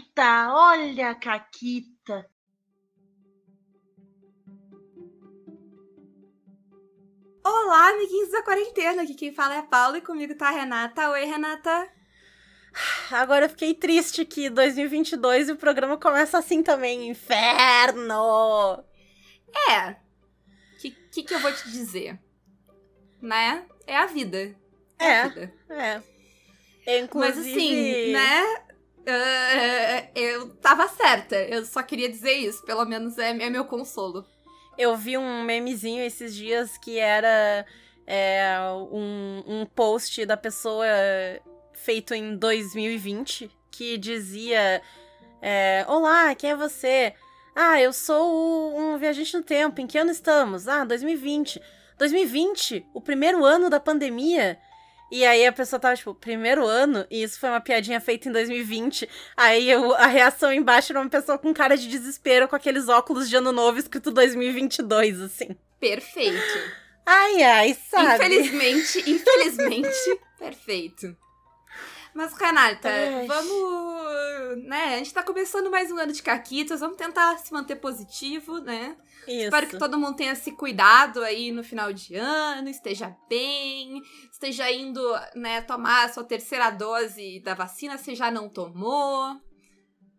Caquita, olha a Caquita. Olá, amiguinhos da quarentena. Aqui quem fala é a Paula e comigo tá a Renata. Oi, Renata. Agora eu fiquei triste que 2022 e o programa começa assim também. Inferno! É. O que, que, que eu vou te dizer? Né? É a vida. É. É. A vida. É. Eu, inclusive... Mas assim, né? Uh, eu tava certa. Eu só queria dizer isso. Pelo menos é, é meu consolo. Eu vi um memezinho esses dias que era é, um, um post da pessoa feito em 2020 que dizia: é, Olá, quem é você? Ah, eu sou um viajante no tempo. Em que ano estamos? Ah, 2020. 2020? O primeiro ano da pandemia? E aí a pessoa tava, tipo, primeiro ano, e isso foi uma piadinha feita em 2020. Aí eu, a reação embaixo era uma pessoa com cara de desespero, com aqueles óculos de ano novo escrito 2022, assim. Perfeito. Ai, ai, sabe? Infelizmente, infelizmente, perfeito. Mas, Renata, Ai. vamos. Né? A gente tá começando mais um ano de Caquitas, vamos tentar se manter positivo, né? Isso. Espero que todo mundo tenha se cuidado aí no final de ano, esteja bem, esteja indo, né, tomar a sua terceira dose da vacina se já não tomou,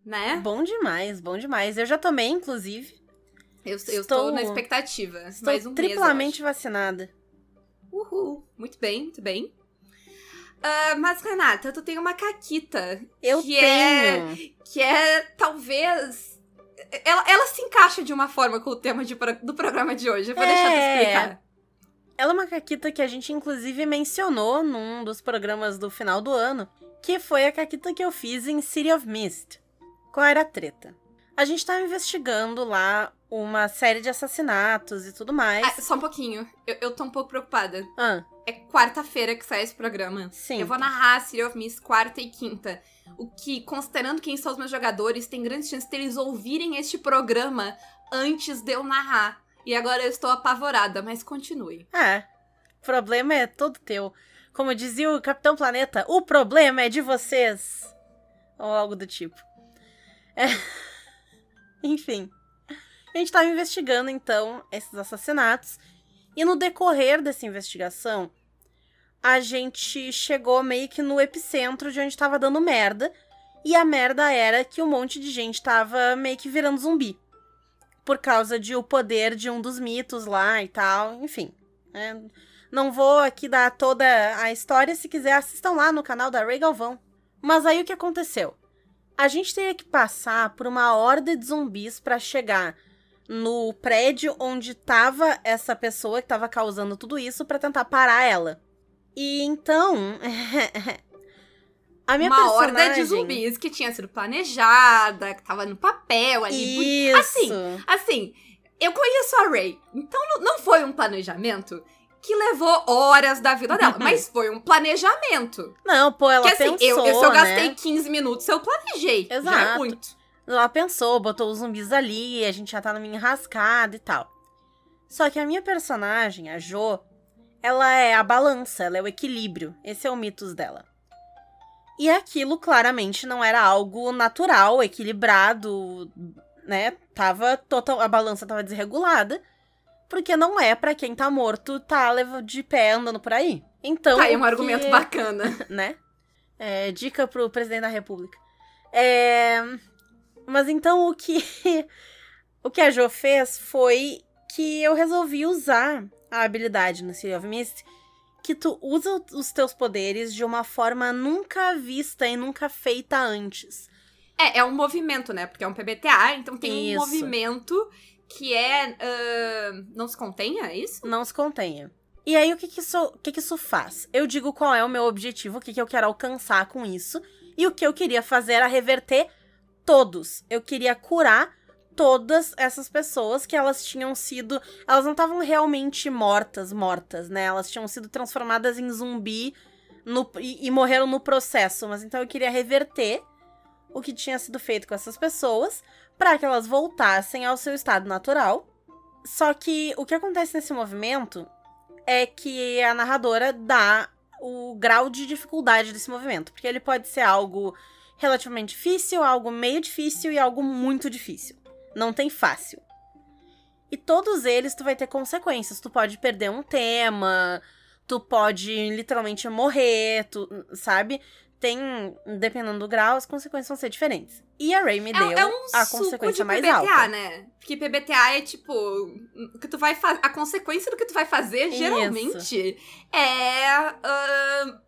né? Bom demais, bom demais. Eu já tomei, inclusive. Eu, eu Estou- estou na expectativa. Estou mais um triplamente mês, vacinada. Uhul. Muito bem, muito bem. Ah, mas, Renata, tu tem uma caquita. Eu que É, tenho. que é, talvez... Ela, ela se encaixa de uma forma com o tema de do programa de hoje. Eu vou deixar tu É. explicar. Ela é uma caquita que a gente, inclusive, mencionou num dos programas do final do ano, que foi a caquita que eu fiz em City of Mist. Qual era a treta? A gente tava investigando lá uma série de assassinatos e tudo mais. Ah, só um pouquinho. Eu, eu tô um pouco preocupada. Ah, É quarta-feira que sai esse programa. sim. Eu vou narrar City of Mist quarta e quinta. O que, considerando quem são os meus jogadores, tem grandes chances de eles ouvirem este programa antes de eu narrar. E agora eu estou apavorada, mas continue. É. O problema é todo teu. Como dizia o Capitão Planeta, o problema é de vocês. Ou algo do tipo. É. Enfim. A gente tava investigando, então, esses assassinatos. E no decorrer dessa investigação, a gente chegou meio que no epicentro de onde tava dando merda. E a merda era que um monte de gente tava meio que virando zumbi. Por causa de o poder de um dos mitos lá e tal, enfim. né? Não vou aqui dar toda a história, se quiser assistam lá no canal da Ray Galvão. Mas aí o que aconteceu? A gente teria que passar por uma horda de zumbis pra chegar no prédio onde tava essa pessoa que tava causando tudo isso pra tentar parar ela. E então, a minha Uma personagem... horda de zumbis que tinha sido planejada, que tava no papel ali. Isso. Assim, Assim, eu conheço a Ray, então não- foi um planejamento que levou horas da vida dela, mas foi um planejamento. Não, pô, ela que assim, pensou, eu, eu, se eu né? gastei 15 minutos, eu planejei. Já é Exato. muito. Ela pensou, botou os zumbis ali, a gente já tá numa enrascada e tal. Só que a minha personagem, a Jo, ela é a balança, ela é o equilíbrio. Esse é o mitos dela. E aquilo claramente não era algo natural, equilibrado, né? Tava total, a balança tava desregulada, porque não é pra quem tá morto tá de pé andando por aí. Então, tá aí um que- argumento bacana. né? É, dica pro presidente da república. É, mas então o que o que a Jo fez foi que eu resolvi usar a habilidade no City of Mist que tu usa os teus poderes de uma forma nunca vista e nunca feita antes. É, é um movimento, né? Porque é um PBTA, então tem um Isso. movimento que é. ah, não se contenha, é isso? Não se contenha. E aí, o que que isso, o que que isso faz? Eu digo qual é o meu objetivo, o que, que eu quero alcançar com isso. E o que eu queria fazer era reverter todos. Eu queria curar todas essas pessoas que elas tinham sido. Elas não estavam realmente mortas, mortas, né? Elas tinham sido transformadas em zumbi no- e, e morreram no processo. Mas então eu queria reverter o que tinha sido feito com essas pessoas para que elas voltassem ao seu estado natural. Só que o que acontece nesse movimento é que a narradora dá o grau de dificuldade desse movimento, porque ele pode ser algo relativamente difícil, algo meio difícil e algo muito difícil. Não tem fácil. E todos eles tu vai ter consequências. Tu pode perder um tema, tu pode literalmente morrer, tu, sabe? Tem, dependendo do grau, as consequências vão ser diferentes. E a Ray me deu É, é um a consequência mais PBTA, alta. né? Porque PBTA é tipo. Que tu vai a consequência do que tu vai fazer, Isso. geralmente, é. ah,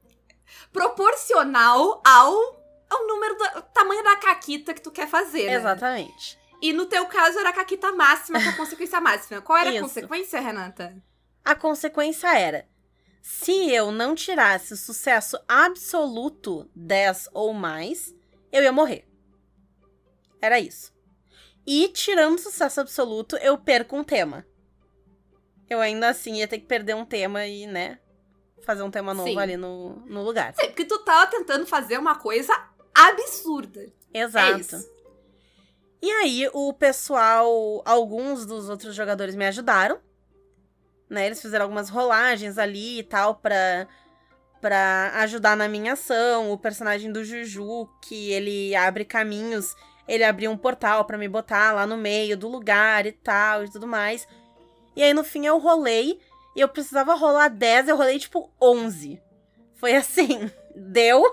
proporcional ao, ao número do tamanho da caquita que tu quer fazer. né? Exatamente. E no teu caso era a caquita máxima, que é a consequência máxima. Qual era a Isso. consequência, Renata? A consequência era: se eu não tirasse o sucesso absoluto 10 ou mais, eu ia morrer. Era isso. E tirando o sucesso absoluto, eu perco um tema. Eu ainda assim ia ter que perder um tema e, né, fazer um tema novo Sim. ali no, no lugar. Sim, porque tu tava tentando fazer uma coisa absurda. Exato. É. E aí, o pessoal, alguns dos outros jogadores me ajudaram. Né? Eles fizeram algumas rolagens ali e tal pra, pra ajudar na minha ação. O personagem do Juju, que ele abre caminhos, ele abriu um portal pra me botar lá no meio do lugar e tal e tudo mais. E aí, no fim, eu rolei e eu precisava rolar 10, eu rolei tipo 11. Foi assim, deu,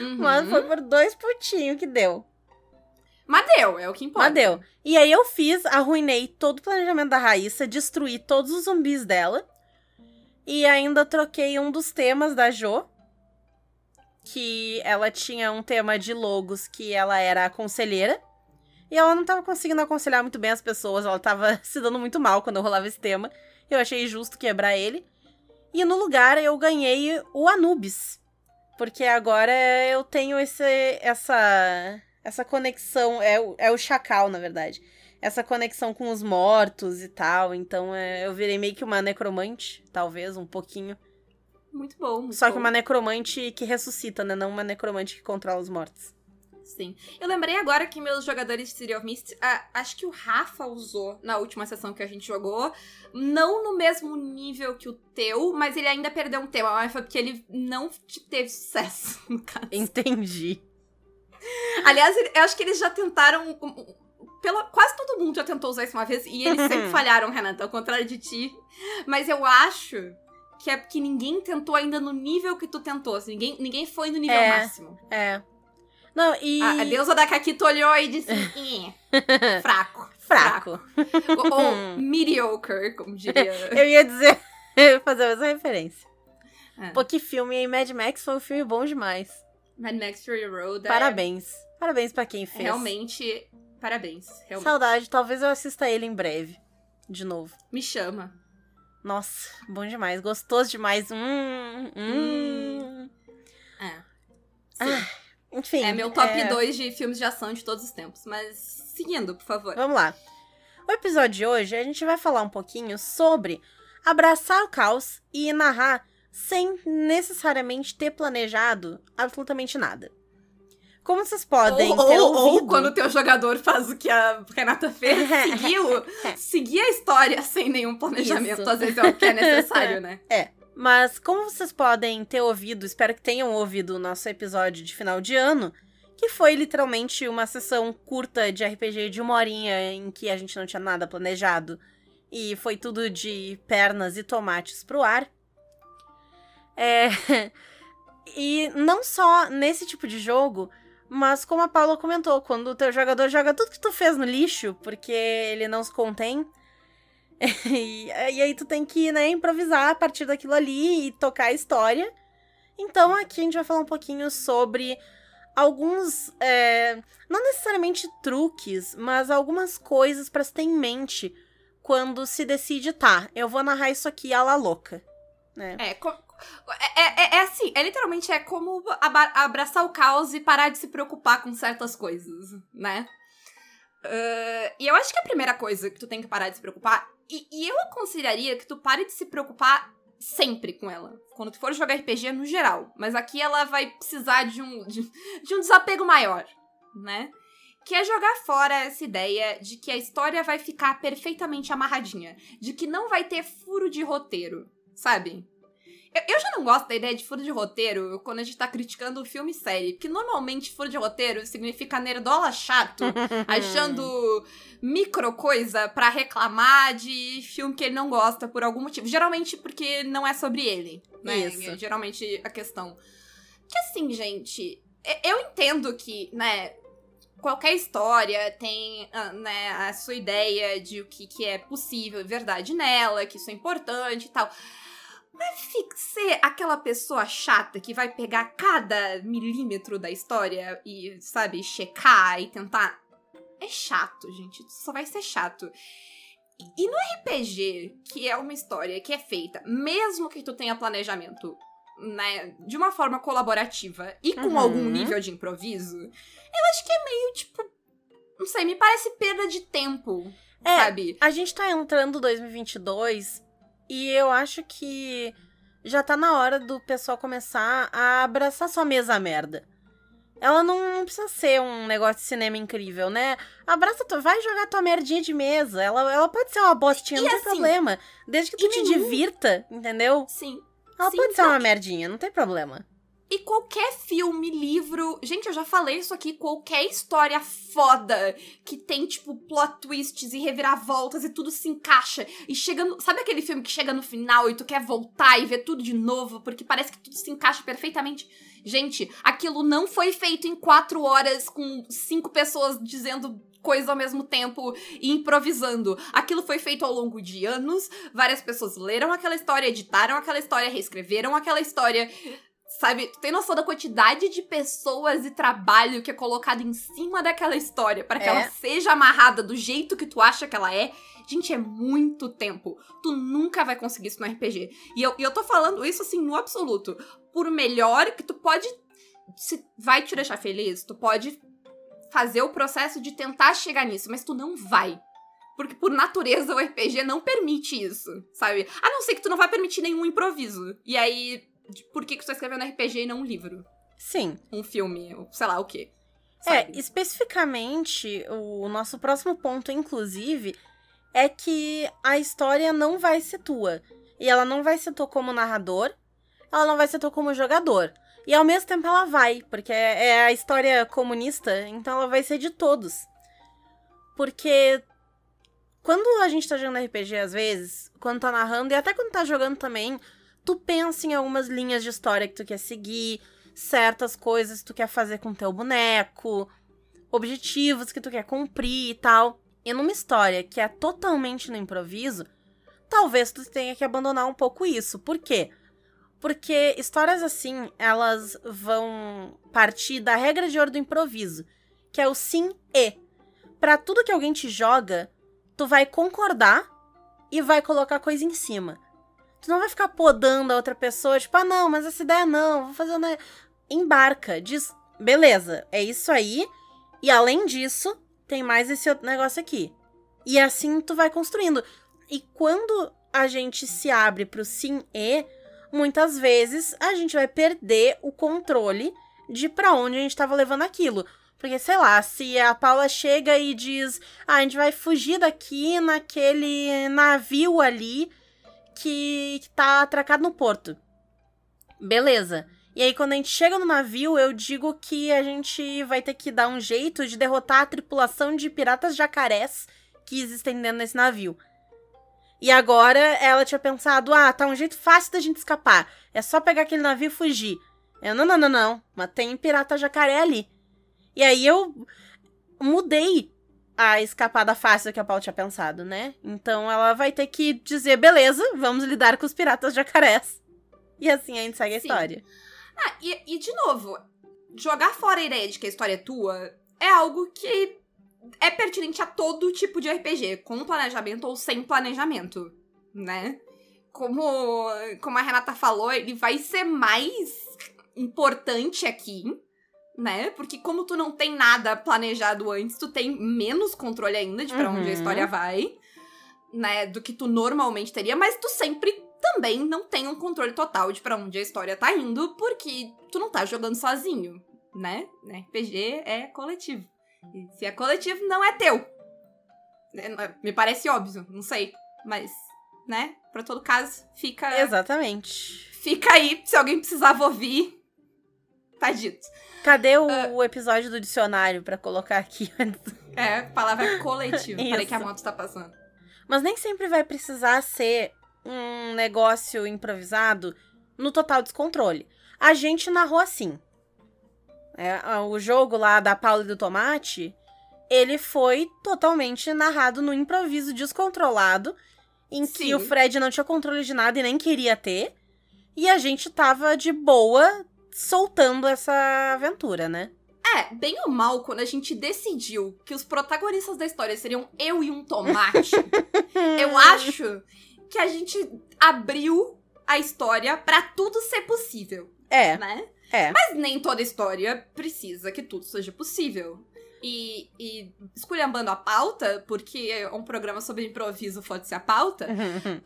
Uhum. mas foi por dois pontinhos que deu. Mas deu, é o que importa. Mas deu. E aí eu fiz, arruinei todo o planejamento da Raíssa, destruí todos os zumbis dela. E ainda troquei um dos temas da Jo. Que ela tinha um tema de logos que ela era a conselheira. E ela não tava conseguindo aconselhar muito bem as pessoas, ela tava se dando muito mal quando eu rolava esse tema. Eu achei justo quebrar ele. E no lugar eu ganhei o Anubis. Porque agora eu tenho esse, essa, essa conexão. É, o- é o Chacal, na verdade. Essa conexão com os mortos e tal. Então é, eu virei meio que uma necromante, talvez, um pouquinho. Muito bom. Muito Só que bom. uma necromante que ressuscita, né? Não uma necromante que controla os mortos. Sim. Eu lembrei agora que meus jogadores de City of Mist, ah, acho que o Rafa usou na última sessão que a gente jogou. Não no mesmo nível que o teu, mas ele ainda perdeu um tema. Porque ele não te- teve sucesso, no caso. Entendi. Aliás, eu acho que eles já tentaram. Pela, quase todo mundo já tentou usar isso uma vez e eles sempre falharam, Renata, ao contrário de ti. Mas eu acho que é porque ninguém tentou ainda no nível que tu tentou. assim, ninguém, ninguém foi no nível É. máximo. É. Não, e. A, a deusa da Caquita olhou e disse: "Ih, fraco. Fraco. Ou, ou mediocre, como diria. Eu ia dizer. eu ia fazer a mesma referência. É. Pô, que filme, hein? Mad Max foi um filme bom demais. Mad Max Fury Road. é Parabéns. Parabéns pra quem fez. Realmente, parabéns. Realmente. Saudade, talvez eu assista ele em breve. De novo. Me chama. Nossa, bom demais. Gostoso demais. Hum, hum. É. Ah, Sim. Enfim. é meu top é, 2 de filmes de ação de todos os tempos. Mas seguindo, por favor. Vamos lá. O episódio de hoje a gente vai falar um pouquinho sobre abraçar o caos e narrar sem necessariamente ter planejado absolutamente nada. Como vocês podem ou, ter ou, ou ouvido... quando o teu jogador faz o que a Renata fez, seguiu, seguir a história sem nenhum planejamento. Isso. Às vezes é o que é necessário, né? Mas como vocês podem ter ouvido, espero que tenham ouvido o nosso episódio de final de ano, que foi literalmente uma sessão curta de RPG de uma horinha em que a gente não tinha nada planejado e foi tudo de pernas e tomates pro ar. É... E não só nesse tipo de jogo, mas como a Paula comentou, quando o teu jogador joga tudo que tu fez no lixo, porque ele não se contém, e, e aí tu tem que, né, improvisar a partir daquilo ali e tocar a história. Então aqui a gente vai falar um pouquinho sobre alguns, é, não necessariamente truques, mas algumas coisas pra se ter em mente quando se decide, tá, eu vou narrar isso aqui à la louca, né? É, co- é, é, é assim, é literalmente é como abraçar o caos e parar de se preocupar com certas coisas, né? Ah, e eu acho que a primeira coisa que tu tem que parar de se preocupar, e, e eu aconselharia que tu pare de se preocupar sempre com ela. Quando tu for jogar RPG no geral. Mas aqui ela vai precisar de um, de, de um desapego maior, né? Que é jogar fora essa ideia de que a história vai ficar perfeitamente amarradinha. De que não vai ter furo de roteiro, sabe? Eu, eu já não gosto da ideia de furo de roteiro quando a gente tá criticando o filme e série. Porque normalmente furo de roteiro significa nerdola chato, achando micro coisa pra reclamar de filme que ele não gosta por algum motivo. Geralmente porque não é sobre ele. Né? Isso. É geralmente a questão. Que assim, gente, eu entendo que, né, qualquer história tem ah, né, a sua ideia de o que, que é possível e verdade nela, que isso é importante e tal. Mas ser aquela pessoa chata que vai pegar cada milímetro da história e, sabe, checar e tentar. É chato, gente. Só vai ser chato. E- E no RPG, que é uma história que é feita, mesmo que tu tenha planejamento, né, de uma forma colaborativa e com Uhum. algum nível de improviso, eu acho que é meio tipo. Não sei, me parece perda de tempo, É, sabe? A gente tá entrando 2022 e eu acho que já tá na hora do pessoal começar a abraçar sua mesa merda. Ela não, precisa ser um negócio de cinema incrível, né? Abraça, tu, vai jogar tua merdinha de mesa. Ela, ela pode ser uma bostinha, E não tem assim, problema. Desde que tu te nenhum- divirta, entendeu? Sim. Ela Sim, pode ser uma merdinha, não tem problema. E qualquer filme, livro. Gente, eu já falei isso aqui. Qualquer história foda que tem, tipo, plot twists e reviravoltas e tudo se encaixa. E chega no. Sabe aquele filme que chega no final e tu quer voltar e ver tudo de novo porque parece que tudo se encaixa perfeitamente? Gente, aquilo não foi feito em quatro horas com cinco pessoas dizendo coisas ao mesmo tempo e improvisando. Aquilo foi feito ao longo de anos. Várias pessoas leram aquela história, editaram aquela história, reescreveram aquela história. Sabe, tu tem noção da quantidade de pessoas e trabalho que é colocado em cima daquela história para que É. ela seja amarrada do jeito que tu acha que ela é? Gente, é muito tempo. Tu nunca vai conseguir isso no RPG. E eu, eu tô falando isso assim no absoluto. Por melhor que tu pode. Se vai te deixar feliz, tu pode fazer o processo de tentar chegar nisso, mas tu não vai. Porque por natureza o RPG não permite isso, sabe? A não ser que tu não vai permitir nenhum improviso. E aí, de- por que, que tu tá escrevendo RPG e não um livro? Sim. Um filme, ou sei lá o quê. É, sabe? especificamente, o nosso próximo ponto, inclusive, é que a história não vai ser tua. E ela não vai ser tua como narrador, ela não vai ser tua como jogador. E ao mesmo tempo ela vai, porque é é a história comunista, então ela vai ser de todos. Porque quando a gente tá jogando RPG, às vezes, quando tá narrando, e até quando tá jogando também, tu pensa em algumas linhas de história que tu quer seguir, certas coisas que tu quer fazer com teu boneco, objetivos que tu quer cumprir e tal. E numa história que é totalmente no improviso, talvez tu tenha que abandonar um pouco isso. Por quê? Porque histórias assim, elas vão partir da regra de ouro do improviso, que é o sim e. Pra tudo que alguém te joga, tu vai concordar e vai colocar coisa em cima. Tu não vai ficar podando a outra pessoa, tipo, ah, não, mas essa ideia não, vou fazer uma. Embarca, diz, beleza, é isso aí, e além disso, tem mais esse outro negócio aqui. E assim tu vai construindo. E quando a gente se abre pro sim e, muitas vezes a gente vai perder o controle de pra onde a gente tava levando aquilo. Porque, sei lá, se a Paula chega e diz: ah, a gente vai fugir daqui naquele navio ali que, que tá atracado no porto. Beleza. E aí, quando a gente chega no navio, eu digo que a gente vai ter que dar um jeito de derrotar a tripulação de piratas jacarés que existem dentro desse navio. E agora ela tinha pensado: ah, tá um jeito fácil da gente escapar. É só pegar aquele navio e fugir. Eu, não, não, não, não. Mas tem pirata jacaré ali. E aí eu mudei a escapada fácil que a Paula tinha pensado, né? Então ela vai ter que dizer: beleza, vamos lidar com os piratas jacarés. E assim a gente segue a Sim. história. Ah, e, e de novo, jogar fora a ideia de que a história é tua é algo que é pertinente a todo tipo de RPG, com planejamento ou sem planejamento, né? Como, como a Renata falou, ele vai ser mais importante aqui, né? Porque como tu não tem nada planejado antes, tu tem menos controle ainda de pra onde a Uhum. história vai, né? Do que tu normalmente teria, mas tu sempre também não tem um controle total de pra onde a história tá indo, porque tu não tá jogando sozinho, né? RPG é coletivo. E se é coletivo, não é teu. É, é- Me parece óbvio, não sei. Mas, né? Pra todo caso, fica. Exatamente. Fica aí, se alguém precisava ouvir. Tá dito. Cadê o, o episódio do dicionário pra colocar aqui? É, palavra coletiva. Peraí Isso. que a moto tá passando. Mas nem sempre vai precisar ser um negócio improvisado no total descontrole. A gente narrou assim. É, o jogo lá da Paula e do Tomate, ele foi totalmente narrado no improviso descontrolado, em que Sim. o Fred não tinha controle de nada e nem queria ter. E a gente tava de boa soltando essa aventura, né? É, bem ou mal, quando a gente decidiu que os protagonistas da história seriam eu e um tomate, eu acho que a gente abriu a história pra tudo ser possível, É, né? é. Mas nem toda história precisa que tudo seja possível. E, e esculhambando a pauta, porque um programa sobre improviso pode-se a pauta,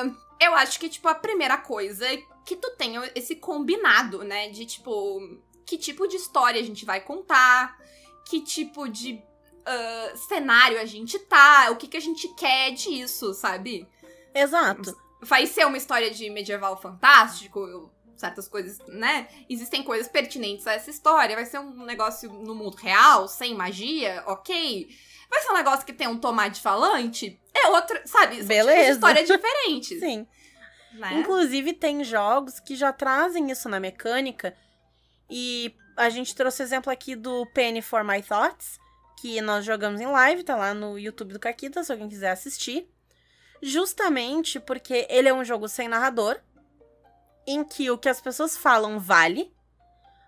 ahn, eu acho que, tipo, a primeira coisa é que tu tenha esse combinado, né? De, tipo, que tipo de história a gente vai contar, que tipo de ah, cenário a gente tá, o que, que a gente quer disso, sabe? Exato. vai ser uma história de medieval fantástico, certas coisas, né? Existem coisas pertinentes a essa história. Vai ser um negócio no mundo real, sem magia, ok. Vai ser um negócio que tem um tomate falante, é outra, sabe? São Beleza. história diferentes, Sim. né? Inclusive, tem jogos que já trazem isso na mecânica. E a gente trouxe exemplo aqui do Penny for My Thoughts, que nós jogamos em live, tá lá no YouTube do Caquita, se alguém quiser assistir. Justamente porque ele é um jogo sem narrador, em que o que as pessoas falam vale.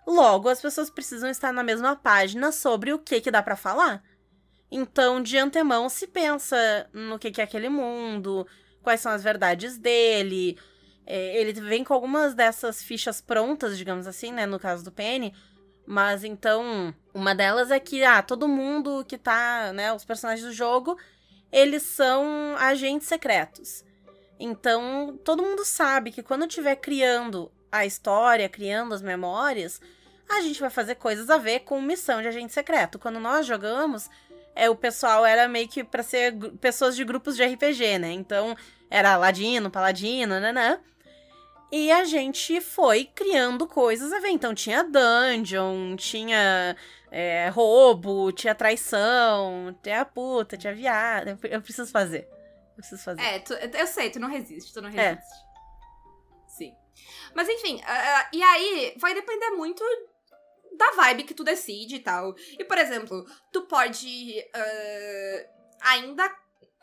Logo, as pessoas precisam estar na mesma página sobre o que, que dá pra falar. Então, de antemão, se pensa no que, que é aquele mundo, quais são as verdades dele. É, ele vem com algumas dessas fichas prontas, digamos assim, né? No caso do Penny. Mas então, uma delas é que, ah, todo mundo que tá, né? Os personagens do jogo, eles são agentes secretos. Então, todo mundo sabe que quando estiver criando a história, criando as memórias, a gente vai fazer coisas a ver com missão de agente secreto. Quando nós jogamos, é, o pessoal era meio que pra ser pessoas de grupos de RPG, né? Então, era ladino, paladino, nanã. E a gente foi criando coisas a ver. Então tinha dungeon, tinha é, roubo, tinha traição, tinha puta, tinha viado. Eu preciso fazer. Eu preciso fazer. É, tu- eu sei, tu não resiste, tu não É. resiste. Sim. Mas enfim, ah, e aí vai depender muito da vibe que tu decide e tal. E, por exemplo, tu pode ah, ainda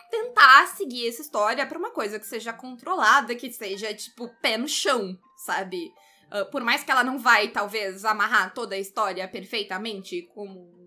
tentar seguir essa história pra uma coisa que seja controlada, que seja, tipo, pé no chão, sabe? Ah, por mais que ela não vai, talvez, amarrar toda a história perfeitamente como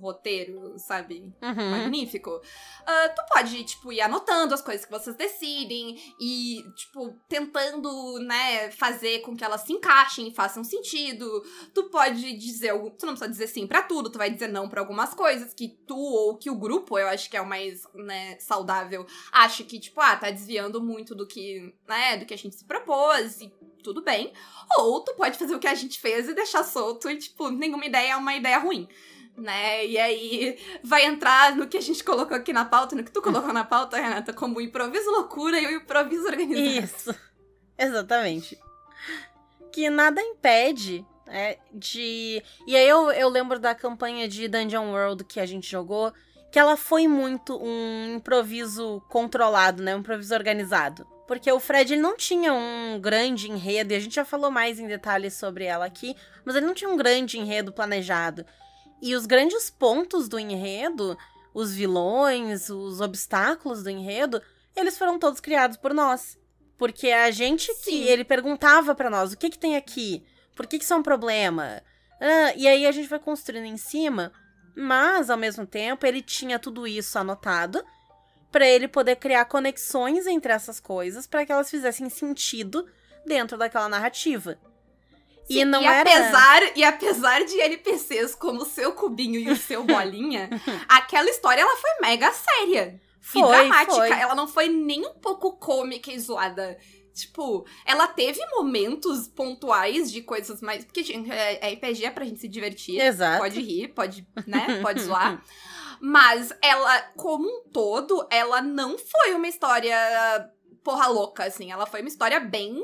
roteiro, sabe? Uhum. magnífico. Ah, tu pode, tipo, ir anotando as coisas que vocês decidem e, tipo, tentando, né, fazer com que elas se encaixem e façam sentido. Tu pode dizer, tu não precisa dizer sim pra tudo, tu vai dizer não pra algumas coisas que tu ou que o grupo, eu acho que é o mais, né, saudável, acha que, tipo, ah, tá desviando muito do que, né, do que a gente se propôs e tudo bem. Ou tu pode fazer o que a gente fez e deixar solto e, tipo, nenhuma ideia é uma ideia ruim. Né? E aí vai entrar no que a gente colocou aqui na pauta, no que tu colocou na pauta, Renata, como improviso loucura e o improviso organizado. Isso. Exatamente. Que nada impede é, de. E aí eu, eu lembro da campanha de Dungeon World que a gente jogou, que ela foi muito um improviso controlado, né? Um improviso organizado. Porque o Fred ele não tinha um grande enredo, e a gente já falou mais em detalhes sobre ela aqui, mas ele não tinha um grande enredo planejado. E os grandes pontos do enredo, os vilões, os obstáculos do enredo, eles foram todos criados por nós. Porque a gente que Sim. ele perguntava pra nós o que que tem aqui, por que que isso é um problema. Ah, e aí a gente vai construindo em cima, mas ao mesmo tempo ele tinha tudo isso anotado pra ele poder criar conexões entre essas coisas pra que elas fizessem sentido dentro daquela narrativa. E não e era apesar E apesar de NPCs como o seu cubinho e o seu bolinha, aquela história ela foi mega séria. foi, e dramática. foi. Ela não foi nem um pouco cômica e zoada. Tipo, ela teve momentos pontuais de coisas mais. Porque gente, é, é RPG é pra gente se divertir. Exato. Pode rir, pode, né? Pode zoar. Mas ela, como um todo, ela não foi uma história porra louca, assim. Ela foi uma história bem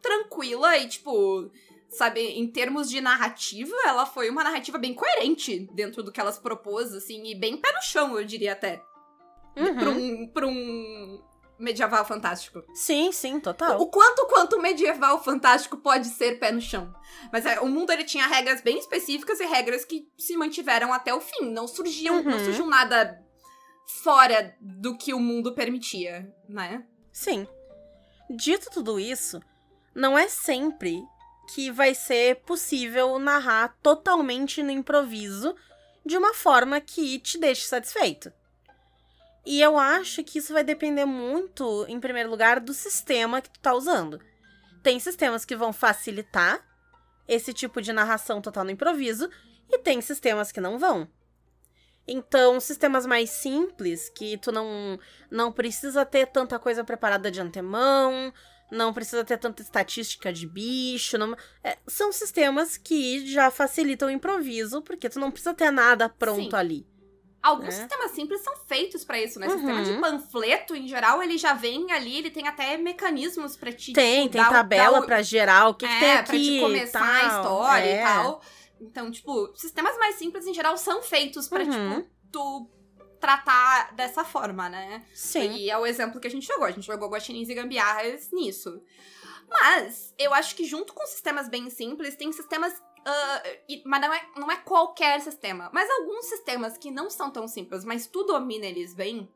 tranquila e, tipo, sabe, em termos de narrativa, ela foi uma narrativa bem coerente dentro do que elas propôs, assim, e bem pé no chão, eu diria até. Uhum. Pra, um, pra um medieval fantástico. Sim, sim, total. O quanto quanto medieval fantástico pode ser pé no chão. Mas é, o mundo ele tinha regras bem específicas e regras que se mantiveram até o fim. Não surgiam, não Uhum. surgiu nada fora do que o mundo permitia, né? Sim. Dito tudo isso, não é sempre que vai ser possível narrar totalmente no improviso de uma forma que te deixe satisfeito. E eu acho que isso vai depender muito, em primeiro lugar, do sistema que tu tá usando. Tem sistemas que vão facilitar esse tipo de narração total no improviso e tem sistemas que não vão. Então, sistemas mais simples, que tu não não precisa ter tanta coisa preparada de antemão, não precisa ter tanta estatística de bicho. não- é, são sistemas que já facilitam o improviso, porque tu não precisa ter nada pronto Sim. ali. Alguns É. sistemas simples são feitos pra isso, né? Uhum. Sistema de panfleto, em geral, ele já vem ali, ele tem até mecanismos pra te. Tem, tipo, tem dar o- tabela o- pra gerar o que, que é, tem aqui. pra te começar a tal, história é. e tal. Então, tipo, sistemas mais simples, em geral, são feitos pra, Uhum. tipo, tu tratar dessa forma, né? Sim. E é o exemplo que a gente jogou. A gente jogou guaxinins e gambiarras nisso. Mas, eu acho que junto com sistemas bem simples, tem sistemas... ah, e- mas não é, não é qualquer sistema. Mas alguns sistemas que não são tão simples, mas tu domina eles bem...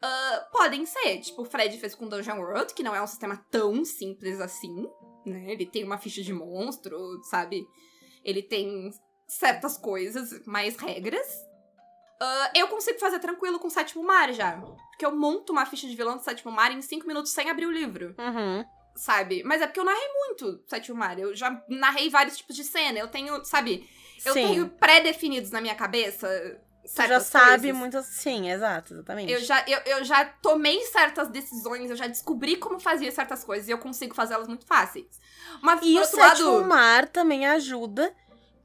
ah, podem ser. Tipo, o Fred fez com Dungeon World, que não é um sistema tão simples assim. Né? Ele tem uma ficha de monstro, sabe? Ele tem certas coisas, mais regras. Ah, eu consigo fazer tranquilo com o sétimo mar já. Porque eu monto uma ficha de vilão do sétimo mar em cinco minutos sem abrir o livro, Uhum. sabe? Mas é porque eu narrei muito sétimo mar. Eu já narrei vários tipos de cena. Eu tenho, sabe? Eu Sim. tenho pré-definidos na minha cabeça. Tu Certas já sabe muitas. Sim, exato, exatamente. Eu já, eu, eu já tomei certas decisões, eu já descobri como fazia certas coisas e eu consigo fazê-las muito fáceis. Mas, E o sétimo lado, mar também ajuda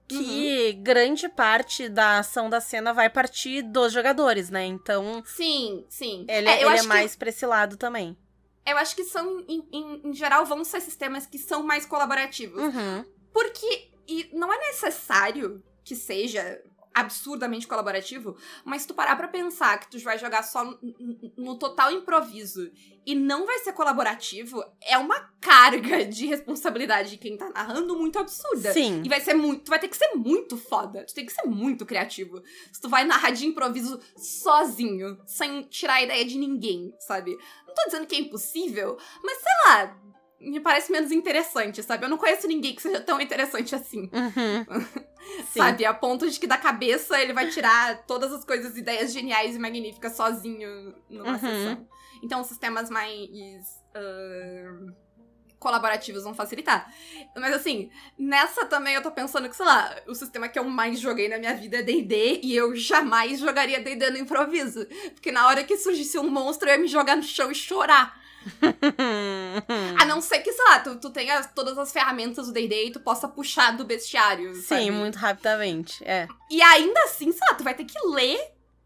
que grande parte da ação da cena vai partir dos jogadores, né? Então, sim, sim. ele, É, ele é acho que- mais pra esse lado também. Eu acho que são, em, em- em geral, vão ser sistemas que são mais colaborativos. Uhum. Porque e não é necessário que seja absurdamente colaborativo, mas se tu parar pra pensar que tu vai jogar só no, total improviso e não vai ser colaborativo, é uma carga de responsabilidade de quem tá narrando muito absurda. Sim. E vai ser muito. Tu vai ter que ser muito foda. Tu tem que ser muito criativo. Se tu vai narrar de improviso sozinho, sem tirar a ideia de ninguém, sabe? Não tô dizendo que é impossível, mas sei lá. Me parece menos interessante, sabe? Eu não conheço ninguém que seja tão interessante assim. Uhum. Sabe? A ponto de que da cabeça ele vai tirar todas as coisas, ideias geniais e magníficas sozinho numa Uhum. sessão. Então, sistemas mais ah, colaborativos vão facilitar. Mas assim, nessa também eu tô pensando que, sei lá, o sistema que eu mais joguei na minha vida é D&D e eu jamais jogaria D&D no improviso. Porque na hora que surgisse um monstro, eu ia me jogar no chão e chorar. A não ser que, sei lá, tu, tu tenha todas as ferramentas do D&D e tu possa puxar do bestiário, sabe? Sim, muito rapidamente. É. E ainda assim, sei lá, tu vai ter que ler.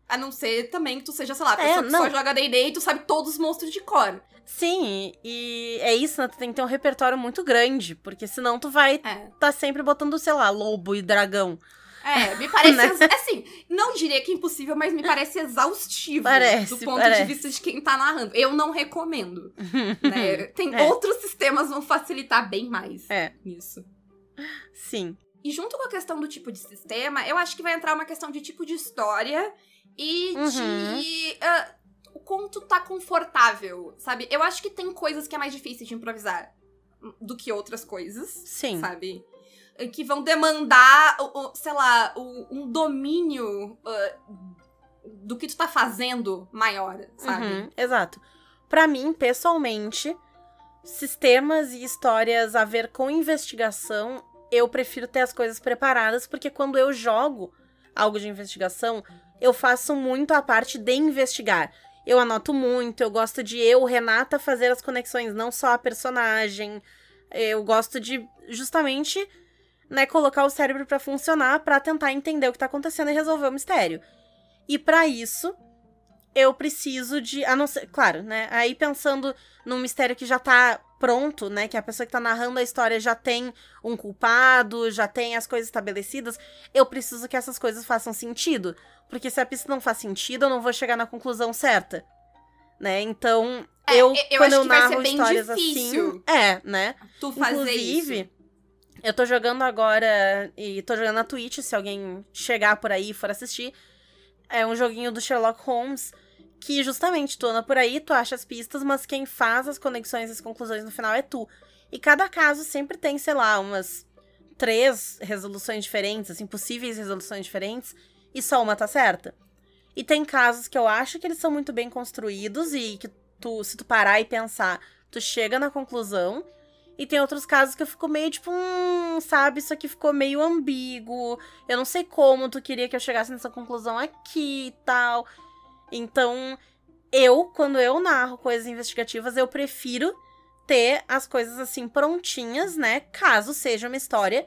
A não ser também que tu seja, sei lá, a É, pessoa que não. só joga D&D e tu sabe todos os monstros de cor. Sim, e é isso, né? Tu tem que ter um repertório muito grande, porque senão tu vai É. tá sempre botando, sei lá, lobo e dragão. É, me parece. Né? ex- Assim, não diria que é impossível, mas me parece exaustivo. Parece, do ponto parece. de vista de quem tá narrando. Eu não recomendo. né? Tem É. outros sistemas vão facilitar bem mais É. isso. Sim. E junto com a questão do tipo de sistema, eu acho que vai entrar uma questão de tipo de história e Uhum. de. ah, o tu tá confortável, sabe? Eu acho que tem coisas que é mais difícil de improvisar do que outras coisas, Sim. sabe? Que vão demandar, sei lá, um domínio ah, do que tu tá fazendo maior, sabe? Uhum, exato. Pra mim, pessoalmente, sistemas e histórias a ver com investigação, eu prefiro ter as coisas preparadas, porque quando eu jogo algo de investigação, eu faço muito a parte de investigar. Eu anoto muito, eu gosto de eu, Renata, fazer as conexões, não só a personagem. Eu gosto de justamente, né, colocar o cérebro pra funcionar, pra tentar entender o que tá acontecendo e resolver o mistério. E pra isso, eu preciso de. A não ser, claro, né? Aí pensando num mistério que já tá pronto, né? Que a pessoa que tá narrando a história já tem um culpado, já tem as coisas estabelecidas, eu preciso que essas coisas façam sentido. Porque se a pista não faz sentido, eu não vou chegar na conclusão certa. Né? Então, É, eu, eu quando acho eu que vai ser narro bem histórias difícil. assim. É, né? Tu fazer Inclusive, isso. Eu tô jogando agora. E tô jogando na Twitch, se alguém chegar por aí e for assistir. É um joguinho do Sherlock Holmes. Que justamente tu anda por aí, tu acha as pistas, mas quem faz as conexões e as conclusões no final é tu. E cada caso sempre tem, sei lá, umas três resoluções diferentes, assim, possíveis resoluções diferentes, e só uma tá certa. E tem casos que eu acho que eles são muito bem construídos e que tu, se tu parar e pensar, tu chega na conclusão. E tem outros casos que eu fico meio tipo, hum, sabe, isso aqui ficou meio ambíguo. Eu não sei como tu queria que eu chegasse nessa conclusão aqui e tal. Então, eu, quando eu narro coisas investigativas, eu prefiro ter as coisas assim prontinhas, né? Caso seja uma história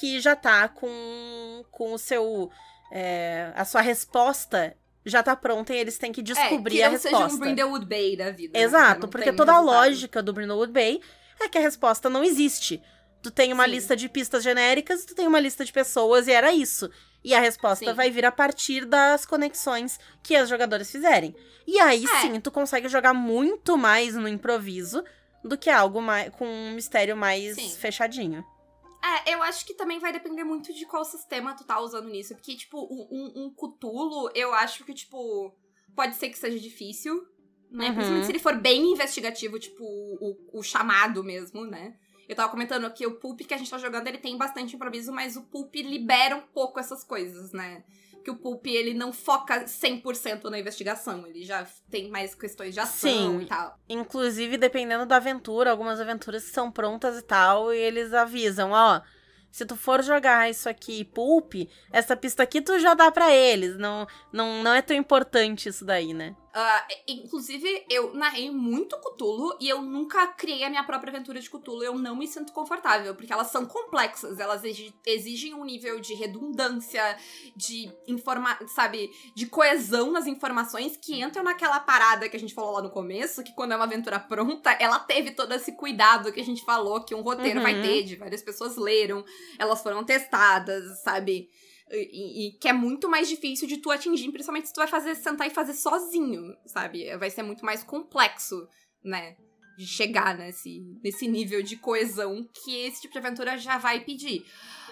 que já tá com, com o seu. é, a sua resposta já tá pronta e eles têm que descobrir é, a que não resposta. seja um Brindlewood Bay da vida. né? Exato, Não porque toda a lógica do Brindlewood Bay é que a resposta não existe. Tu tem uma Sim. lista de pistas genéricas, tu tem uma lista de pessoas e era isso. E a resposta Sim. vai vir a partir das conexões que os jogadores fizerem. E aí É. sim, tu consegue jogar muito mais no improviso do que algo mais, com um mistério mais Sim. fechadinho. É, eu acho que também vai depender muito de qual sistema tu tá usando nisso. Porque, tipo, um, um, Cthulhu, eu acho que, tipo, pode ser que seja difícil, né? Uhum. Principalmente se ele for bem investigativo, tipo, o, o chamado mesmo, né? Eu tava comentando que o Pulp que a gente tá jogando, ele tem bastante improviso, mas o Pulp libera um pouco essas coisas, né? Que o Pulp, ele não foca 100% na investigação, ele já tem mais questões de ação Sim. e tal. Inclusive, dependendo da aventura, algumas aventuras são prontas e tal, e eles avisam, ó. Se tu for jogar isso aqui, pulp, essa pista aqui tu já dá pra eles. Não, não, não é tão importante isso daí, né? Ah, inclusive, eu narrei muito Cthulhu e eu nunca criei a minha própria aventura de Cthulhu. Eu não me sinto confortável, porque elas são complexas, elas exi- exigem um nível de redundância, de informa sabe, de coesão nas informações que entram naquela parada que a gente falou lá no começo, que quando é uma aventura pronta, ela teve todo esse cuidado que a gente falou que um roteiro vai Uhum. ter, de várias pessoas leram, elas foram testadas, sabe? E, e que é muito mais difícil de tu atingir, principalmente se tu vai fazer sentar e fazer sozinho, sabe? Vai ser muito mais complexo, né? De chegar nesse, nesse nível de coesão que esse tipo de aventura já vai pedir.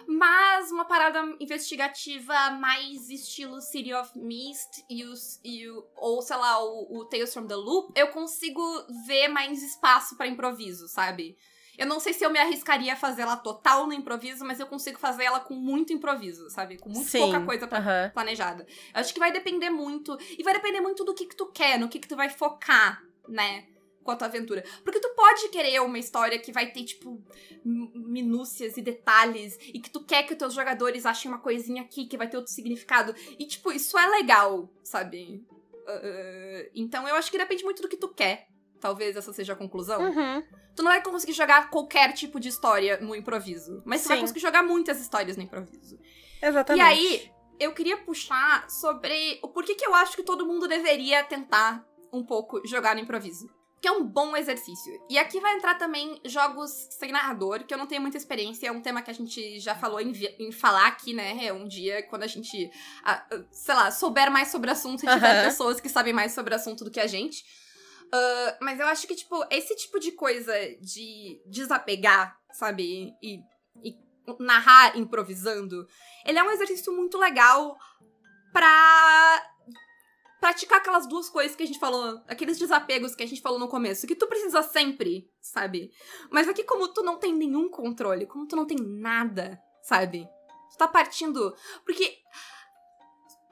Mas uma parada investigativa mais estilo City of Mist e, os, e o, ou, sei lá, o, o Tales from the Loop, eu consigo ver mais espaço pra improviso, sabe? Eu não sei se eu me arriscaria a fazer ela total no improviso, mas eu consigo fazer ela com muito improviso, sabe? Com muito Sim. pouca coisa Aham. planejada. Eu acho que vai depender muito. E vai depender muito do que, que tu quer, no que, que tu vai focar, né? Com a tua aventura. Porque tu pode querer uma história que vai ter, tipo, mi- minúcias e detalhes. E que tu quer que os teus jogadores achem uma coisinha aqui que vai ter outro significado. E, tipo, isso é legal, sabe? Uh, então eu acho que depende muito do que tu quer. Talvez essa seja a conclusão. Uhum. Tu não vai conseguir jogar qualquer tipo de história no improviso. Mas tu vai Sim. conseguir jogar muitas histórias no improviso. Exatamente. E aí, eu queria puxar sobre o porquê que eu acho que todo mundo deveria tentar um pouco jogar no improviso. Que é um bom exercício. E aqui vai entrar também jogos sem narrador, que eu não tenho muita experiência, é um tema que a gente já falou em, em falar aqui, né? É um dia quando a gente, ah, ah, sei lá, souber mais sobre o assunto e tiver Aham. pessoas que sabem mais sobre o assunto do que a gente. Ah, mas eu acho que, tipo, esse tipo de coisa de desapegar, sabe? E, e narrar improvisando, ele é um exercício muito legal pra praticar aquelas duas coisas que a gente falou, aqueles desapegos que a gente falou no começo, que tu precisa sempre, sabe? Mas aqui, como tu não tem nenhum controle, como tu não tem nada, sabe? Tu tá partindo. Porque.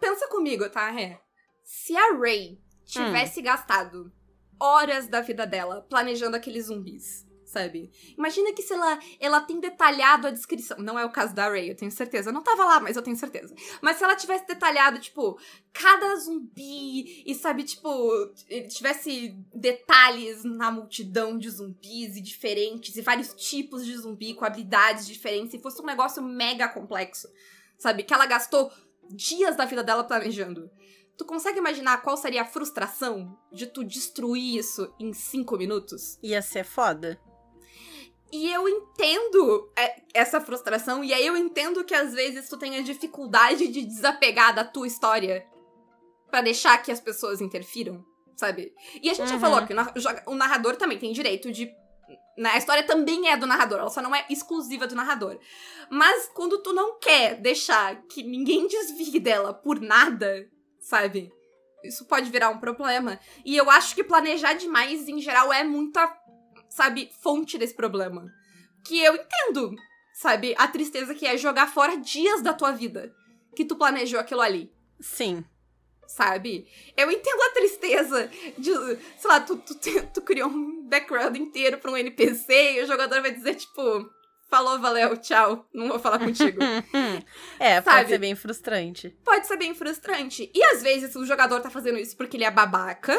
Pensa comigo, tá, Ré? Se a Ray tivesse gastado horas da vida dela planejando aqueles zumbis, sabe? Imagina que, sei lá, ela tem detalhado a descrição. Não é o caso da Ray, eu tenho certeza. Eu não tava lá, mas eu tenho certeza. Mas se ela tivesse detalhado, tipo, cada zumbi e, sabe, tipo, tivesse detalhes na multidão de zumbis e diferentes e vários tipos de zumbi com habilidades diferentes e fosse um negócio mega complexo, sabe? Que ela gastou dias da vida dela planejando. Tu consegue imaginar qual seria a frustração de tu destruir isso em cinco minutos? Ia ser foda. E eu entendo é, essa frustração, e aí eu entendo que às vezes tu tenha dificuldade de desapegar da tua história para deixar que as pessoas interfiram, sabe? E a gente uhum. já falou que o narrador também tem direito de né? A história também é do narrador, ela só não é exclusiva do narrador. Mas quando tu não quer deixar que ninguém desvie dela por nada, sabe? Isso pode virar um problema. E eu acho que planejar demais, em geral, é muita, sabe, fonte desse problema. Que eu entendo, sabe, a tristeza que é jogar fora dias da tua vida que tu planejou aquilo ali. Sim sabe? Eu entendo a tristeza de, sei lá, tu, tu, tu criou um background inteiro pra um NPC e o jogador vai dizer, tipo, falou, valeu, tchau, não vou falar contigo. é, sabe? pode ser bem frustrante. Pode ser bem frustrante. E às vezes o jogador tá fazendo isso porque ele é babaca,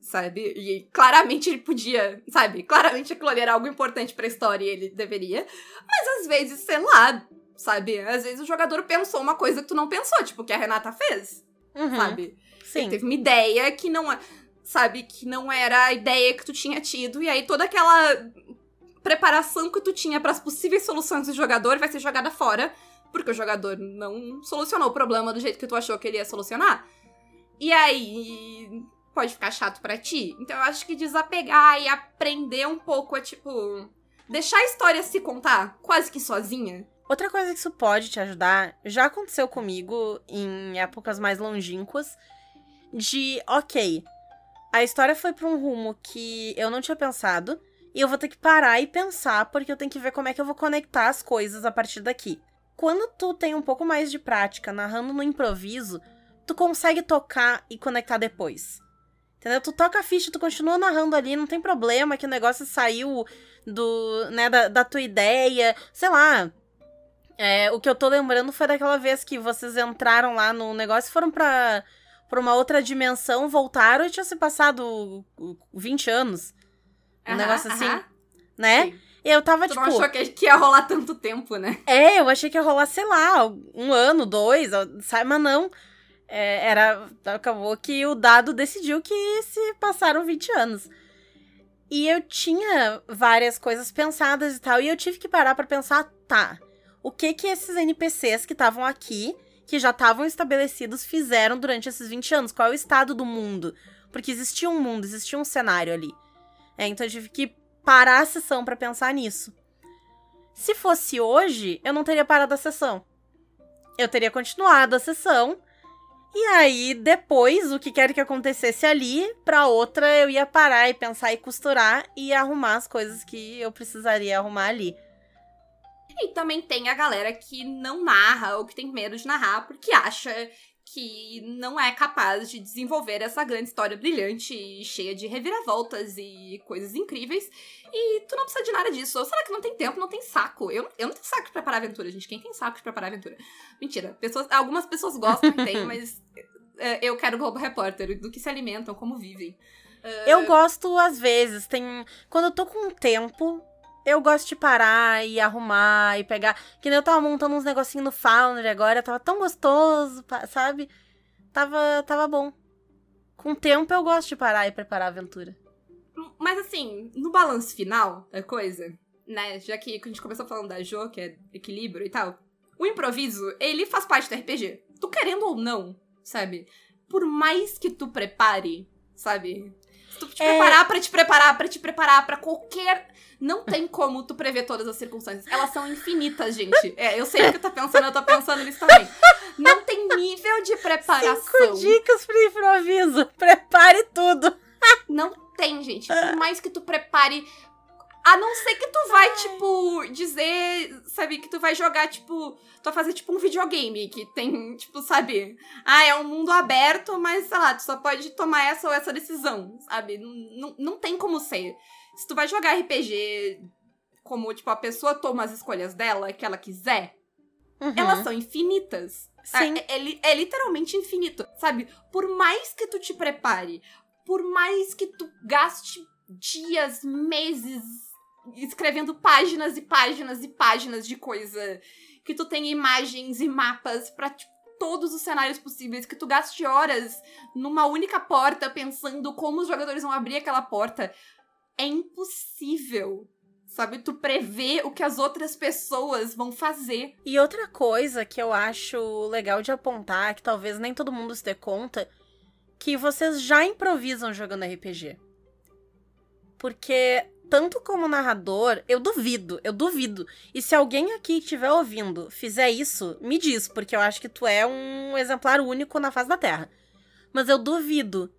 sabe? E claramente ele podia, sabe? Claramente aquilo ali era algo importante pra história e ele deveria. Mas às vezes, sei lá, sabe? Às vezes o jogador pensou uma coisa que tu não pensou, tipo o que a Renata fez uhum. sabe? Sim. Ele teve uma ideia que não, é, sabe, que não era a ideia que tu tinha tido, e aí toda aquela preparação que tu tinha para as possíveis soluções do jogador vai ser jogada fora, porque o jogador não solucionou o problema do jeito que tu achou que ele ia solucionar. E aí pode ficar chato para ti. Então eu acho que desapegar e aprender um pouco a tipo deixar a história se contar quase que sozinha Outra coisa que isso pode te ajudar, já aconteceu comigo em épocas mais longínquas, de, ok, a história foi para um rumo que eu não tinha pensado, e eu vou ter que parar e pensar, porque eu tenho que ver como é que eu vou conectar as coisas a partir daqui. Quando tu tem um pouco mais de prática narrando no improviso, tu consegue tocar e conectar depois. Entendeu? Tu toca a ficha, tu continua narrando ali, não tem problema que o negócio saiu do, né, da, da tua ideia, sei lá, é, o que eu tô lembrando foi daquela vez que vocês entraram lá no negócio e foram pra, uma outra dimensão, voltaram e tinha se passado 20 anos. Um negócio assim. Né? Sim. Eu tava, tu tipo. não achou que ia rolar tanto tempo, né? É, eu achei que ia rolar, sei lá, um ano, dois, sabe? Mas não. É, era. Acabou que o dado decidiu que se passaram 20 anos. E eu tinha várias coisas pensadas e tal. E eu tive que parar para pensar, tá o que que esses NPCs que estavam aqui, que já estavam estabelecidos, fizeram durante esses 20 anos? Qual é o estado do mundo? Porque existia um mundo, existia um cenário ali. É, então eu tive que parar a sessão para pensar nisso. Se fosse hoje, eu não teria parado a sessão. Eu teria continuado a sessão. E aí, depois, o que quer que acontecesse ali, pra outra eu ia parar e pensar e costurar e arrumar as coisas que eu precisaria arrumar ali. E também tem a galera que não narra ou que tem medo de narrar porque acha que não é capaz de desenvolver essa grande história brilhante e cheia de reviravoltas e coisas incríveis. E tu não precisa de nada disso. Ou será que não tem tempo, não tem saco? Eu, eu não tenho saco de preparar aventura, gente. Quem tem saco de preparar aventura? Mentira. Pessoas, algumas pessoas gostam tem, mas é, eu quero Globo Repórter, do que se alimentam, como vivem. Eu gosto, às vezes, tem. Quando eu tô com tempo, eu gosto de parar e arrumar e pegar. Que nem eu tava montando uns negocinhos no Foundry agora, tava tão gostoso, sabe? Tava, tava bom. Com o tempo eu gosto de parar e preparar a aventura. Mas assim, no balanço final da coisa, né? Já que a gente começou falando da Jo, que é equilíbrio e tal. O improviso, ele faz parte do RPG. Tu querendo ou não, sabe? Por mais que tu prepare, sabe? Tu te é... preparar para te preparar, para te preparar para qualquer não tem como tu prever todas as circunstâncias. Elas são infinitas, gente. É, eu sei o que tu tá pensando, eu tô pensando nisso também. Não tem nível de preparação. Cinco dicas pro improviso. Prepare tudo. Não tem, gente. Por mais que tu prepare a não ser que tu vai, tipo, dizer, sabe, que tu vai jogar, tipo, tu vai fazer, tipo, um videogame que tem, tipo, sabe, ah, é um mundo aberto, mas, sei lá, tu só pode tomar essa ou essa decisão, sabe? Não, não, não tem como ser. Se tu vai jogar RPG como, tipo, a pessoa toma as escolhas dela, que ela quiser, uhum. elas são infinitas. Sim. É, é, é, literalmente infinito, sabe? Por mais que tu te prepare, por mais que tu gaste dias, meses escrevendo páginas e páginas e páginas de coisa, que tu tem imagens e mapas pra tipo, todos os cenários possíveis, que tu gaste horas numa única porta pensando como os jogadores vão abrir aquela porta. É impossível. Sabe, tu prevê o que as outras pessoas vão fazer. E outra coisa que eu acho legal de apontar, que talvez nem todo mundo se dê conta, que vocês já improvisam jogando RPG. Porque tanto como narrador, eu duvido, eu duvido. E se alguém aqui estiver ouvindo fizer isso, me diz, porque eu acho que tu é um exemplar único na face da Terra. Mas eu duvido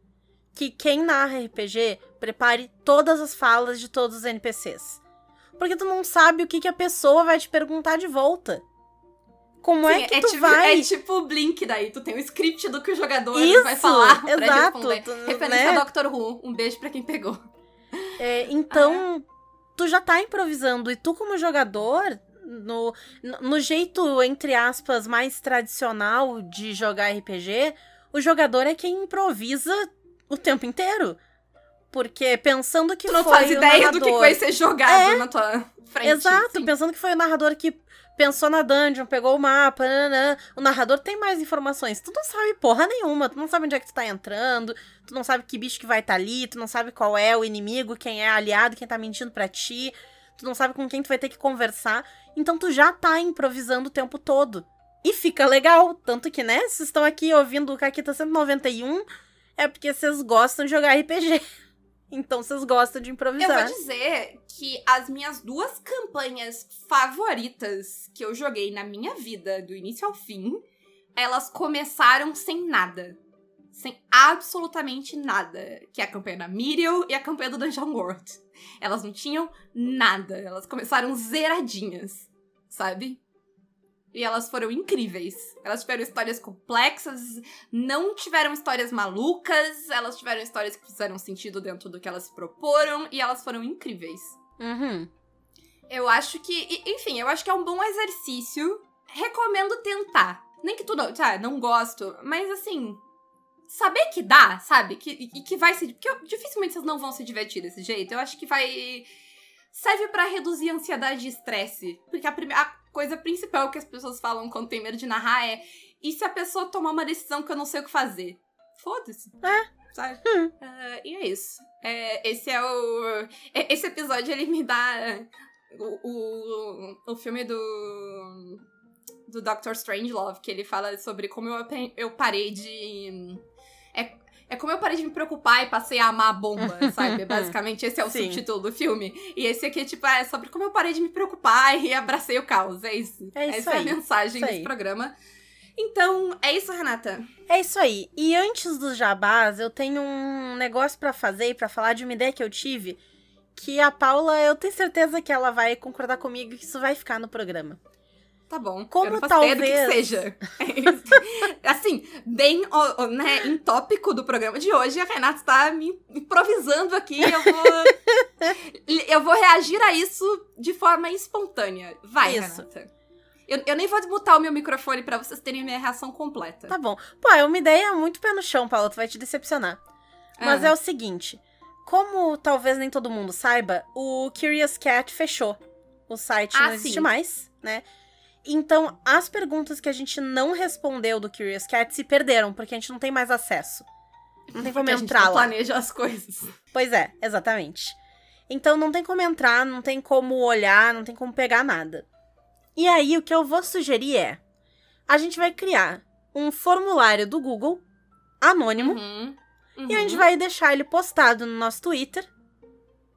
que quem narra RPG prepare todas as falas de todos os NPCs. Porque tu não sabe o que, que a pessoa vai te perguntar de volta. Como Sim, é que é tu tipo, vai. É tipo o Blink daí, tu tem o script do que o jogador Isso, vai falar pra exato, responder. tu- Referência né? a Doctor Who, um beijo pra quem pegou. É, então, tu já tá improvisando. E tu, como jogador, no, no- jeito, entre aspas, mais tradicional de jogar RPG, o jogador é quem improvisa o tempo inteiro. Porque pensando que Tu não foi faz ideia do que narrador- vai ser jogado É, na tua frente. Exato, sim. pensando que foi o narrador que pensou na dungeon, pegou o mapa, nananã. o narrador tem mais informações. Tu não sabe porra nenhuma, tu não sabe onde é que tu tá entrando, tu não sabe que bicho que vai estar ali, tu não sabe qual é o inimigo, quem é aliado, quem tá mentindo pra ti, tu não sabe com quem tu vai ter que conversar. Então tu já tá improvisando o tempo todo. E fica legal, tanto que, né, vocês estão aqui ouvindo o Caquita 191, é porque vocês gostam de jogar RPG. Então vocês gostam de Eu improvisar. vou dizer que as minhas duas campanhas favoritas que eu joguei na minha vida, do início ao fim, elas começaram sem nada. Sem absolutamente nada. Que é a campanha da Miriel e a campanha do Dungeon World. Elas não tinham nada. Elas começaram zeradinhas, sabe? E elas foram incríveis. Elas tiveram histórias complexas, não tiveram histórias malucas, elas tiveram histórias que fizeram sentido dentro do que elas se proporam e elas foram incríveis. Uhum. Eu acho que, enfim, eu acho que é um bom exercício. Recomendo tentar. Nem que tu não, tá, não gosto, mas assim, saber que dá, sabe? Que, e que vai se. Porque eu- dificilmente vocês não vão se divertir desse jeito. Eu acho que vai. Serve pra reduzir ansiedade e estresse. Porque a, prime- a coisa principal que as pessoas falam quando tem medo de narrar é: e se a pessoa tomar uma decisão que eu não sei o que fazer? Foda-se. É. Sabe? Hum. Ah, e é isso. É, esse é o. é- Esse episódio ele me dá. O, o, o filme do. Do Doctor Strangelove, que ele fala sobre como eu, eu parei de. É, como eu parei de me preocupar e passei a amar a bomba, sabe? Basicamente, esse é o Sim. subtítulo do filme. E esse aqui, tipo, é sobre como eu parei de me preocupar e abracei o caos. É isso. É isso Essa é a aí. mensagem desse aí. programa. Então, é isso, Renata. É isso aí. E antes dos jabás, eu tenho um negócio pra fazer e pra falar de uma ideia que eu tive. Que a Paula, eu tenho certeza que ela vai concordar comigo que isso vai ficar no programa. Tá bom. Como eu não faço ideia do que talvez- seja. assim, bem né, em tópico do programa de hoje, a Renata está me improvisando aqui. Eu vou. eu vou reagir a isso de forma espontânea. Vai, Isso. Renata. Eu, eu nem vou desmutar o meu microfone pra vocês terem minha reação completa. Tá bom. Pô, é uma ideia muito pé no chão, Paula, tu vai te decepcionar. Mas Ah. é o seguinte: como talvez nem todo mundo saiba, o Curious Cat fechou. O site Ah, não existe sim. mais, né? Então, as perguntas que a gente não respondeu do Curious Cat se perderam, porque a gente não tem mais acesso. Não tem como Porque a gente entrar não lá. planeja as coisas. Pois é, exatamente. Então não tem como entrar, não tem como olhar, não tem como pegar nada. E aí o que eu vou sugerir é: a gente vai criar um formulário do Google anônimo Uhum. e a gente Uhum. vai deixar ele postado no nosso Twitter.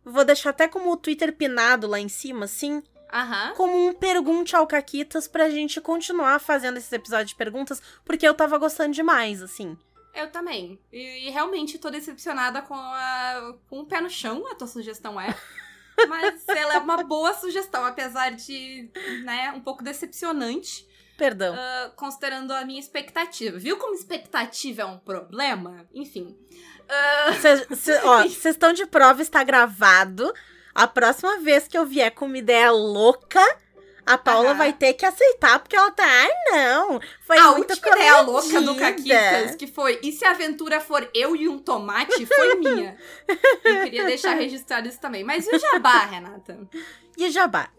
Vou deixar até como o Twitter pinado lá em cima, assim, Aham. como um pergunte ao Caquitas pra gente continuar fazendo esses episódios de perguntas, porque eu tava gostando demais, assim. Eu também. E, e realmente tô decepcionada com, a, com o pé no chão, a tua sugestão é. Mas ela é uma boa sugestão, apesar de, né, um pouco decepcionante, Perdão. ah, considerando a minha expectativa. Viu como expectativa é um problema? Enfim. Vocês estão de prova, está gravado. A próxima vez que eu vier com uma ideia louca, a Paula vai ter que aceitar, porque ela tá. Ai, não! Foi a muito última ideia louca do comedida." Caquitas, que foi, e se a aventura for eu e um tomate, foi minha. Eu queria deixar registrado isso também. Mas e o jabá, Renata? E o jabá?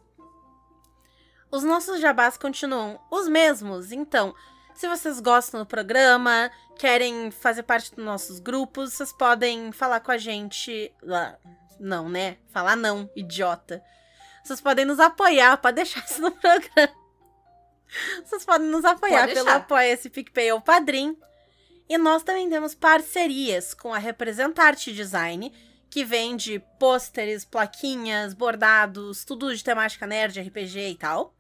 Os nossos jabás continuam os mesmos, então. Se vocês gostam do programa, querem fazer parte dos nossos grupos, vocês podem falar com a gente. lá. Não, né? Falar não, idiota. Vocês podem nos apoiar, pode deixar isso no programa. Vocês podem nos apoiar Pode pelo. Apoia-se PicPay ou Padrim. E nós também temos parcerias com a Representarte Design, que vende pôsteres, plaquinhas, bordados, tudo de temática nerd, RPG e tal.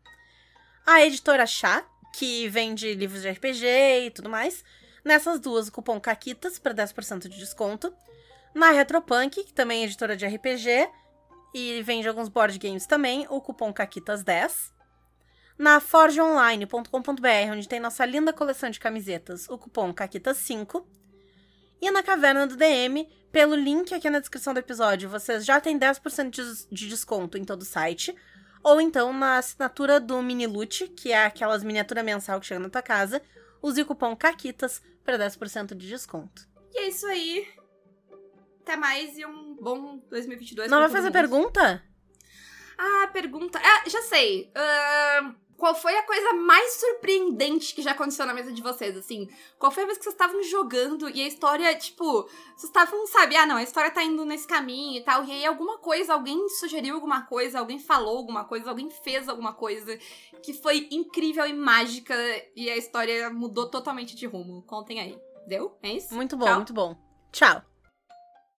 A editora Chá, que vende livros de RPG e tudo mais. Nessas duas, o cupom CAQUITAS para 10% de desconto. Na Retropunk, que também é editora de RPG e vende alguns board games também, o cupom CAQUITAS10. Na forgeonline.com.br, onde tem nossa linda coleção de camisetas, o cupom CAQUITAS5. E na Caverna do DM, pelo link aqui na descrição do episódio, vocês já têm 10% de- de desconto em todo o site. Ou então na assinatura do Mini Loot, que é aquelas miniatura mensal que chega na tua casa, use o cupom CAQUITAS para 10% de desconto. E é isso aí. Até mais e um bom 2022. Não vai fazer pergunta? Ah, pergunta. Ah, já sei. Ahn, qual foi a coisa mais surpreendente que já aconteceu na mesa de vocês, assim? Qual foi a vez que vocês estavam jogando e a história, tipo, vocês estavam, sabe, ah, não, a história tá indo nesse caminho e tal, e aí alguma coisa, alguém sugeriu alguma coisa, alguém falou alguma coisa, alguém fez alguma coisa que foi incrível e mágica e a história mudou totalmente de rumo. Contem aí. Deu? É isso? Muito bom, Tchau. muito bom. Tchau.